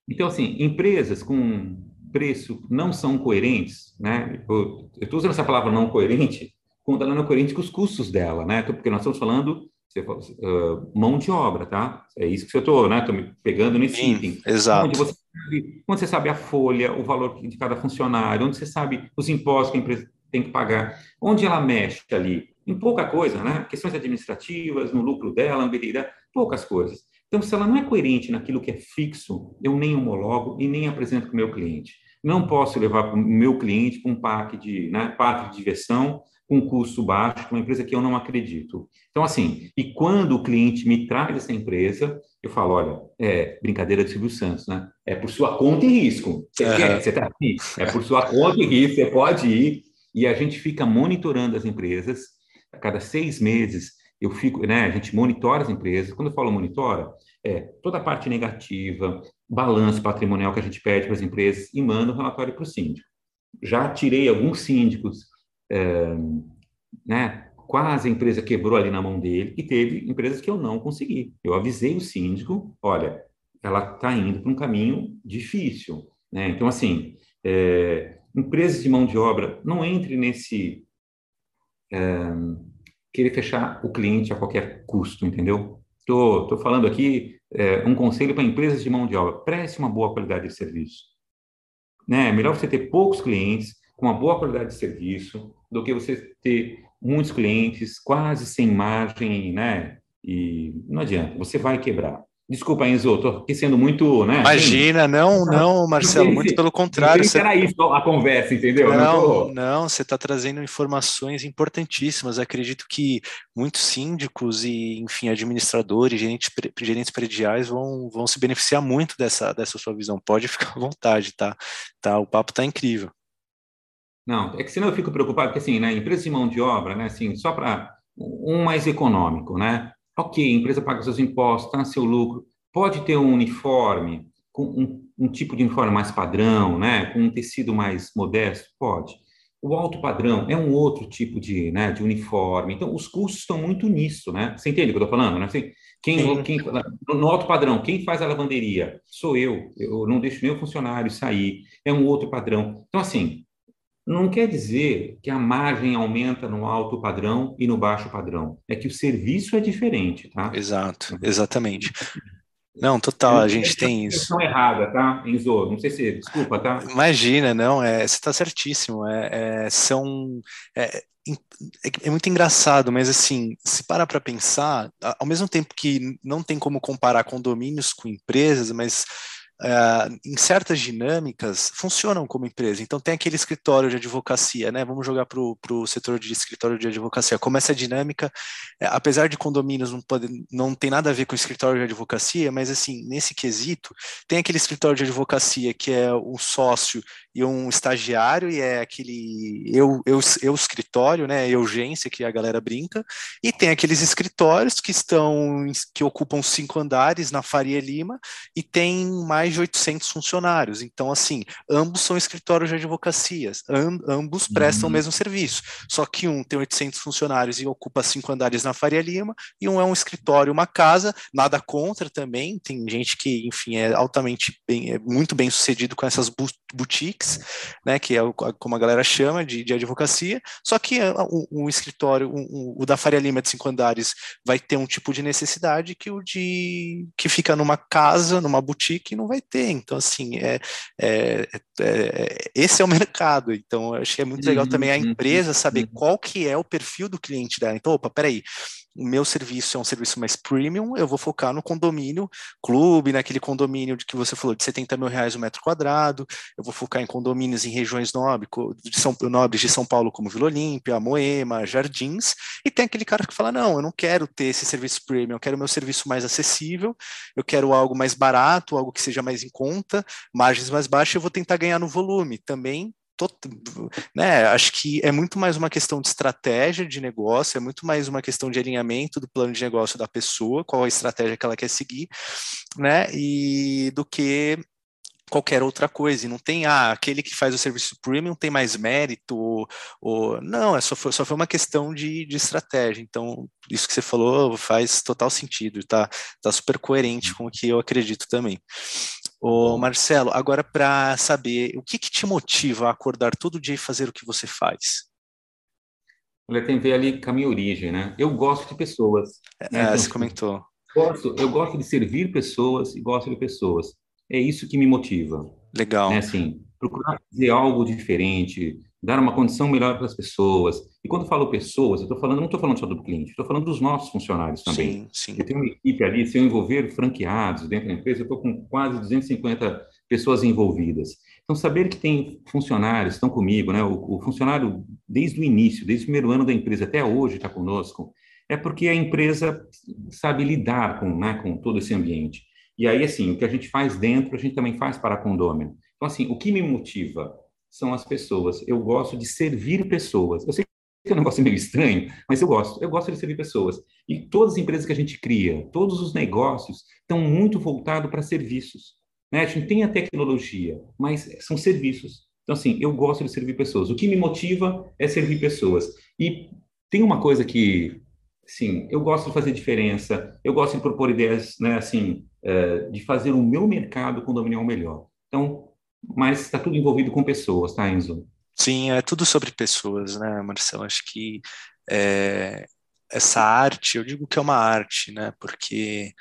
Então, assim, empresas com preço não são coerentes, né? Eu estou usando essa palavra não coerente, quando ela não é coerente com os custos dela, né? Porque nós estamos falando uh, mão de obra, tá? É isso que eu estou, né? Tô me pegando nesse Sim, item. Exato. Onde você, sabe, onde você sabe a folha, o valor de cada funcionário, onde você sabe os impostos que a empresa tem que pagar, onde ela mexe ali, em pouca coisa, né? Questões administrativas, no lucro dela, poucas coisas. Então, se ela não é coerente naquilo que é fixo, eu nem homologo e nem apresento para o meu cliente. Não posso levar o meu cliente para um parque de, né, parque de diversão com custo baixo, uma empresa que eu não acredito. Então, assim, e quando o cliente me traz essa empresa, eu falo, olha, é brincadeira de Silvio Santos, né? É por sua conta e risco. Você uhum. quer? Você está aqui. É por sua conta e risco, você pode ir. E a gente fica monitorando as empresas. A cada seis meses, eu fico, né? A gente monitora as empresas. Quando eu falo monitora, é toda a parte negativa, balanço patrimonial que a gente pede para as empresas e manda o um relatório para o síndico. Já tirei alguns síndicos é, né, quase a empresa quebrou ali na mão dele, e teve empresas que eu não consegui. Eu avisei o síndico, olha, ela está indo para um caminho difícil. Né? Então, assim, é, empresas de mão de obra, não entre nesse é, querer fechar o cliente a qualquer custo, entendeu? Estou tô, tô falando aqui é, um conselho para empresas de mão de obra, preste uma boa qualidade de serviço. Né? É melhor você ter poucos clientes, com uma boa qualidade de serviço, do que você ter muitos clientes quase sem margem, né? E não adianta, você vai quebrar. Desculpa, Enzo, estou aqui sendo muito, né? Imagina, não, não, Marcelo, muito pelo contrário. Você... Era isso a conversa, entendeu? Não, não, não você está trazendo informações importantíssimas. Acredito que muitos síndicos e, enfim, administradores, gerentes, gerentes prediais vão, vão se beneficiar muito dessa, dessa sua visão. Pode ficar à vontade, tá? tá o papo está incrível. Não, é que senão eu fico preocupado, porque assim, né, empresa de mão de obra, né, assim, só para um mais econômico, né? Ok, a empresa paga seus impostos, está seu lucro, pode ter um uniforme, com um, um, tipo de uniforme mais padrão, né, com um tecido mais modesto, pode. O alto padrão é um outro tipo de, né, de uniforme. Então, os custos estão muito nisso, né? Você entende o que eu estou falando, né? Assim, quem, quem, no alto padrão, quem faz a lavanderia? Sou eu. Eu não deixo meu funcionário sair. É um outro padrão. Então, assim, não quer dizer que a margem aumenta no alto padrão e no baixo padrão. É que o serviço é diferente, tá? Exato, exatamente. Não, total, a gente tem isso. Não errada, tá, Enzo? Não sei se, desculpa, tá? Imagina, não, é, você está certíssimo. É, é são, é, é, é, muito engraçado, mas assim, se parar para pensar, ao mesmo tempo que não tem como comparar condomínios com empresas, mas Uh, em certas dinâmicas, funcionam como empresa. Então, tem aquele escritório de advocacia, né? Vamos jogar para o setor de escritório de advocacia. Como essa dinâmica, é, apesar de condomínios não, pode, não tem nada a ver com escritório de advocacia, mas, assim, nesse quesito, tem aquele escritório de advocacia que é um sócio e um estagiário, e é aquele eu, eu, eu escritório, né? Eugência, que a galera brinca, e tem aqueles escritórios que estão, que ocupam cinco andares na Faria Lima, e tem mais de 800 funcionários. Então, assim, ambos são escritórios de advocacias, ambos prestam uhum. o mesmo serviço. Só que um tem 800 funcionários e ocupa cinco andares na Faria Lima, e um é um escritório, uma casa, nada contra também. Tem gente que, enfim, é altamente bem, é muito bem sucedido com essas boutiques, né, que é o, como a galera chama de, de advocacia. Só que ah, o, o escritório, o, o da Faria Lima de cinco andares, vai ter um tipo de necessidade que o de que fica numa casa, numa boutique, não vai ter. Então, assim, é, é, é esse é o <laughs> mercado. Então, eu achei muito legal também a uhum, empresa saber uhum. qual que é o perfil do cliente dela. Então, opa, peraí, o meu serviço é um serviço mais premium, eu vou focar no condomínio clube, naquele condomínio de que você falou de 70 mil reais o metro quadrado, eu vou focar em condomínios em regiões nobres de São, nobres de São Paulo, como Vila Olímpia, Moema, Jardins, e tem aquele cara que fala, não, eu não quero ter esse serviço premium, eu quero o meu serviço mais acessível, eu quero algo mais barato, algo que seja mais em conta, margens mais baixas, eu vou tentar ganhar no volume. Também né, acho que é muito mais uma questão de estratégia de negócio, é muito mais uma questão de alinhamento do plano de negócio da pessoa, qual a estratégia que ela quer seguir, né, e do que qualquer outra coisa, e não tem, ah, aquele que faz o serviço premium tem mais mérito, ou, ou não, é só, foi, só foi uma questão de, de estratégia, então isso que você falou faz total sentido, tá, tá super coerente com o que eu acredito também. Ô, Marcelo, agora para saber, o que, que te motiva a acordar todo dia e fazer o que você faz? Olha, tem a ver ali com a minha origem, né? Eu gosto de pessoas. É, né? então, você comentou. Gosto, eu gosto de servir pessoas e gosto de pessoas. É isso que me motiva. Legal. Né? Assim, procurar fazer algo diferente, dar uma condição melhor para as pessoas. E quando falo pessoas, eu estou falando, não estou falando só do cliente, estou falando dos nossos funcionários também. Sim, sim. Eu tenho uma equipe ali, se eu envolver franqueados dentro da empresa, eu estou com quase 250 pessoas envolvidas. Então, saber que tem funcionários, estão comigo, né? O, o funcionário, desde o início, desde o primeiro ano da empresa até hoje está conosco, é porque a empresa sabe lidar com, né, com todo esse ambiente. E aí, assim, o que a gente faz dentro, a gente também faz para a Condômino. Então, assim, o que me motiva são as pessoas. Eu gosto de servir pessoas. Eu sei que é um negócio meio estranho, mas eu gosto. Eu gosto de servir pessoas. E todas as empresas que a gente cria, todos os negócios, estão muito voltados para serviços. Né? A gente tem a tecnologia, mas são serviços. Então, assim, eu gosto de servir pessoas. O que me motiva é servir pessoas. E tem uma coisa que Sim, eu gosto de fazer diferença, eu gosto de propor ideias, né, assim, é, de fazer o meu mercado condominial melhor. Então, mas está tudo envolvido com pessoas, tá, Enzo? Sim, é tudo sobre pessoas, né, Marcelo? Acho que é, essa arte, eu digo que é uma arte, né, porque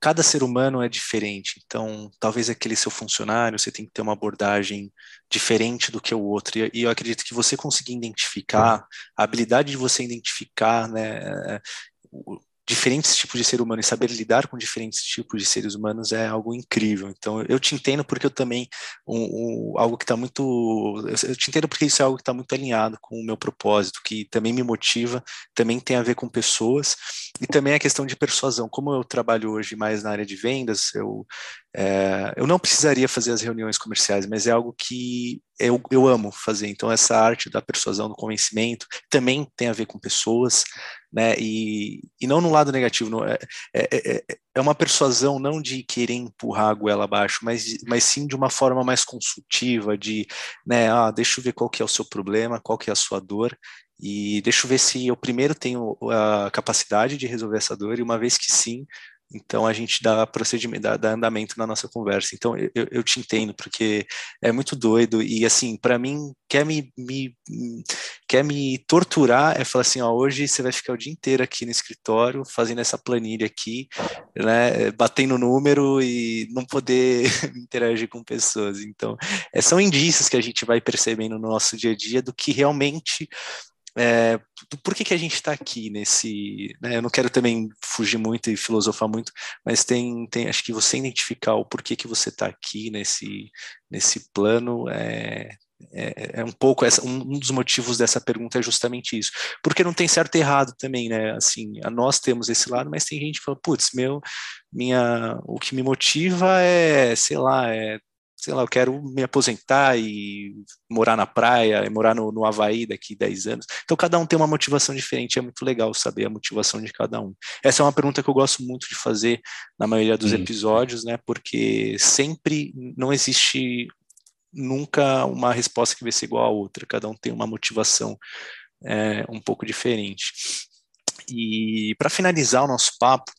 cada ser humano é diferente, então talvez aquele seu funcionário você tem que ter uma abordagem diferente do que o outro, e eu acredito que você conseguir identificar, a habilidade de você identificar, né, diferentes tipos de ser humano e saber lidar com diferentes tipos de seres humanos é algo incrível. Então, eu te entendo porque eu também, um, um, algo que está muito, eu te entendo porque isso é algo que está muito alinhado com o meu propósito, que também me motiva, também tem a ver com pessoas, e também a questão de persuasão. Como eu trabalho hoje mais na área de vendas, eu, é, eu não precisaria fazer as reuniões comerciais, mas é algo que eu, eu amo fazer. Então, essa arte da persuasão, do convencimento, também tem a ver com pessoas, né? E, e não no lado negativo, não, é, é, é, é uma persuasão não de querer empurrar a goela abaixo, mas, mas sim de uma forma mais consultiva, de, né, ah, deixa eu ver qual que é o seu problema, qual que é a sua dor, e deixa eu ver se eu primeiro tenho a capacidade de resolver essa dor, e uma vez que sim, então a gente dá procedimento, dá, dá andamento na nossa conversa. Então eu, eu, te entendo, porque é muito doido. E assim, para mim, quer me, me, quer me torturar, é falar assim, ó, hoje você vai ficar o dia inteiro aqui no escritório, fazendo essa planilha aqui, né, batendo número e não poder <laughs> interagir com pessoas. Então, é, são indícios que a gente vai percebendo no nosso dia a dia do que realmente é, por que, que a gente está aqui nesse. Né, eu não quero também fugir muito e filosofar muito, mas tem, tem acho que você identificar o porquê que você está aqui nesse, nesse plano é, é, é, um pouco essa, um, um, dos motivos dessa pergunta é justamente isso, porque não tem certo e errado também, né? Assim, nós temos esse lado, mas tem gente que fala, putz, meu, minha, o que me motiva é, sei lá, é sei lá, eu quero me aposentar e morar na praia, e morar no, no Havaí daqui 10 anos. Então, cada um tem uma motivação diferente, é muito legal saber a motivação de cada um. Essa é uma pergunta que eu gosto muito de fazer na maioria dos Sim. episódios, né, porque sempre não existe nunca uma resposta que vai ser igual à outra, cada um tem uma motivação é, um pouco diferente. E para finalizar o nosso papo,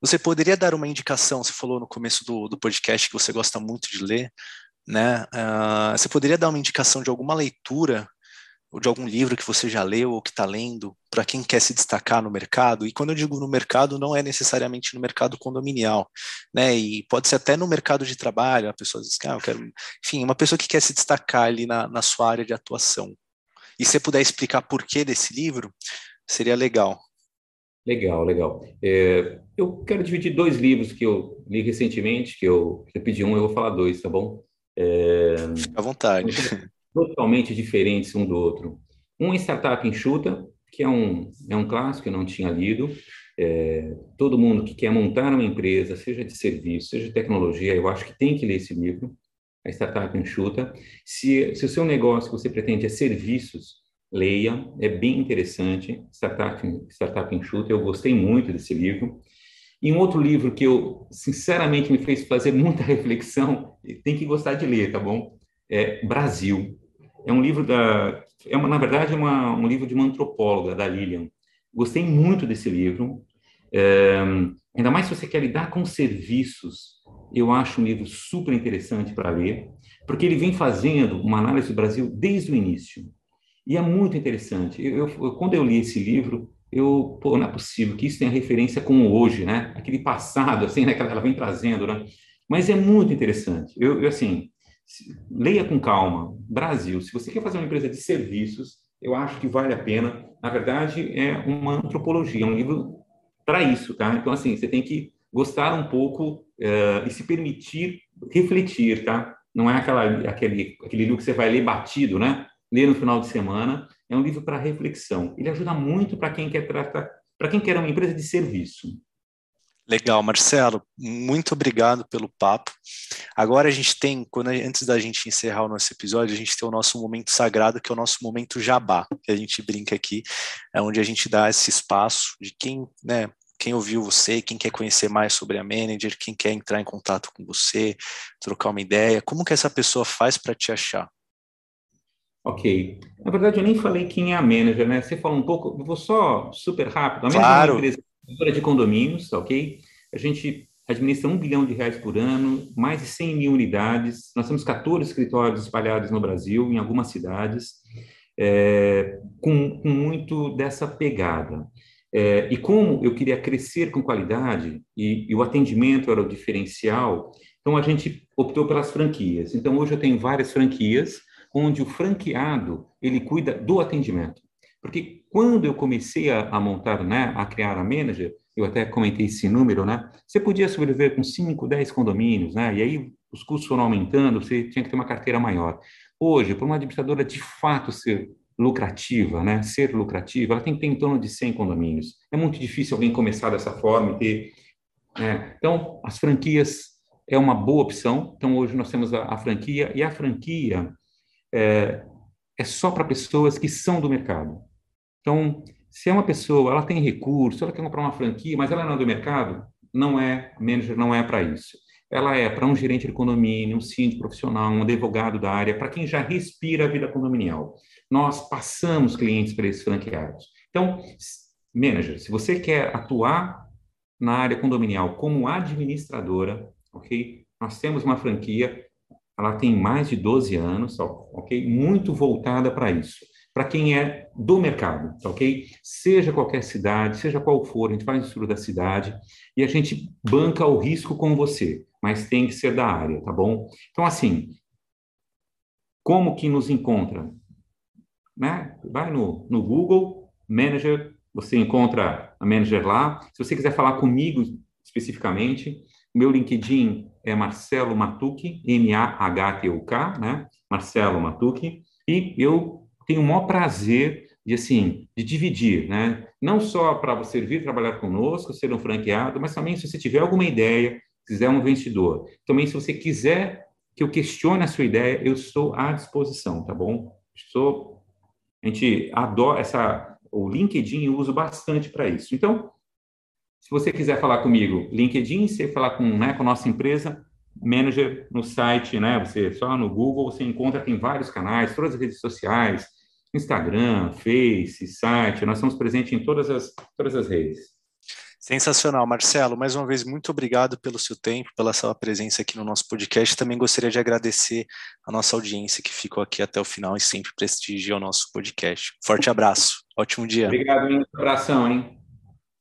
você poderia dar uma indicação? Você falou no começo do, do podcast que você gosta muito de ler, né? Uh, você poderia dar uma indicação de alguma leitura ou de algum livro que você já leu ou que está lendo para quem quer se destacar no mercado? E quando eu digo no mercado, não é necessariamente no mercado condominial, né? E pode ser até no mercado de trabalho. A pessoa diz que ah, eu quero, enfim, uma pessoa que quer se destacar ali na, na sua área de atuação. E se puder explicar por que desse livro, seria legal. Legal, legal. É, eu quero dividir dois livros que eu li recentemente, que eu, eu pedi um, eu vou falar dois, tá bom? É, Fica à vontade. Totalmente diferentes um do outro. Um Startup Enxuta, que é um, é um clássico que eu não tinha lido. É, todo mundo que quer montar uma empresa, seja de serviço, seja de tecnologia, eu acho que tem que ler esse livro, a Startup Enxuta. Se, se o seu negócio que você pretende é serviços, leia, é bem interessante, Startup, Startup Enxuta, eu gostei muito desse livro. E um outro livro que eu, sinceramente, me fez fazer <laughs> muita reflexão, tem que gostar de ler, tá bom? É Brasil. É um livro da... É uma, na verdade, é um livro de uma antropóloga, da Lilian. Gostei muito desse livro. É, ainda mais se você quer lidar com serviços, eu acho um livro super interessante para ler, porque ele vem fazendo uma análise do Brasil desde o início. E é muito interessante. Eu, eu, quando eu li esse livro, eu, pô, não é possível que isso tenha referência com hoje, né? Aquele passado, assim, né? Que ela vem trazendo, né? Mas é muito interessante. Eu, eu assim, leia com calma. Brasil, se você quer fazer uma empresa de serviços, eu acho que vale a pena. Na verdade, é uma antropologia, é um livro para isso, tá? Então, assim, você tem que gostar um pouco uh, e se permitir refletir, tá? Não é aquela, aquele, aquele livro que você vai ler batido, né? Ler no final de semana. É um livro para reflexão. Ele ajuda muito para quem quer tratar, para quem quer uma empresa de serviço. Legal, Marcelo, muito obrigado pelo papo. Agora a gente tem, quando antes da gente encerrar o nosso episódio, a gente tem o nosso momento sagrado, que é o nosso momento jabá, que a gente brinca aqui, é onde a gente dá esse espaço de quem, né, quem ouviu você, quem quer conhecer mais sobre a manager, quem quer entrar em contato com você, trocar uma ideia, como que essa pessoa faz para te achar? Ok. Na verdade, eu nem falei quem é a manager, né? Você falou um pouco, eu vou só super rápido. A claro. é uma empresa de condomínios, ok? A gente administra um bilhão de reais por ano, mais de 100 mil unidades. Nós temos 14 escritórios espalhados no Brasil, em algumas cidades, é, com, com, muito dessa pegada. É, e como eu queria crescer com qualidade e, e o atendimento era o diferencial, então a gente optou pelas franquias. Então hoje eu tenho várias franquias onde o franqueado ele cuida do atendimento. Porque quando eu comecei a, a, montar, né, a criar a manager, eu até comentei esse número, né? Você podia sobreviver com 5, 10 condomínios, né? E aí os custos foram aumentando, você tinha que ter uma carteira maior. Hoje, para uma administradora de fato ser lucrativa, né? Ser lucrativa, ela tem que ter em torno de 100 condomínios. É muito difícil alguém começar dessa forma e ter. Né? Então, as franquias é uma boa opção. Então, hoje nós temos a, a franquia e a franquia é, é só para pessoas que são do mercado. Então, se é uma pessoa, ela tem recurso, ela quer comprar uma franquia, mas ela não é do mercado, não é, manager não é para isso. Ela é para um gerente de condomínio, um síndico profissional, um advogado da área, para quem já respira a vida condominial. Nós passamos clientes para esses franqueados. Então, manager, se você quer atuar na área condominial como administradora, ok? Nós temos uma franquia, ela tem mais de 12 anos, ok? Muito voltada para isso para quem é do mercado, tá ok? Seja qualquer cidade, seja qual for, a gente faz o estudo da cidade e a gente banca o risco com você, mas tem que ser da área, tá bom? Então, assim, como que nos encontra? Né? Vai no, no Google, Manager, você encontra a Manager lá. Se você quiser falar comigo especificamente, meu LinkedIn é Marcelo Matuque, M-A-H-T-U-K, né? Marcelo Matuque. E eu tenho o maior prazer de assim, de dividir, né? Não só para você vir trabalhar conosco, ser um franqueado, mas também se você tiver alguma ideia, quiser um investidor. Também se você quiser que eu questione a sua ideia, eu estou à disposição, tá bom? Estou a gente adora essa o LinkedIn eu uso bastante para isso. Então, se você quiser falar comigo, LinkedIn, se falar com, né, com a nossa empresa, manager no site, né? Você só no Google você encontra tem vários canais, todas as redes sociais, Instagram, Face, site, nós estamos presentes em todas as todas as redes. Sensacional, Marcelo. Mais uma vez, muito obrigado pelo seu tempo, pela sua presença aqui no nosso podcast. Também gostaria de agradecer a nossa audiência que ficou aqui até o final e sempre prestigia o nosso podcast. Forte abraço, ótimo dia. Obrigado, um abração, hein?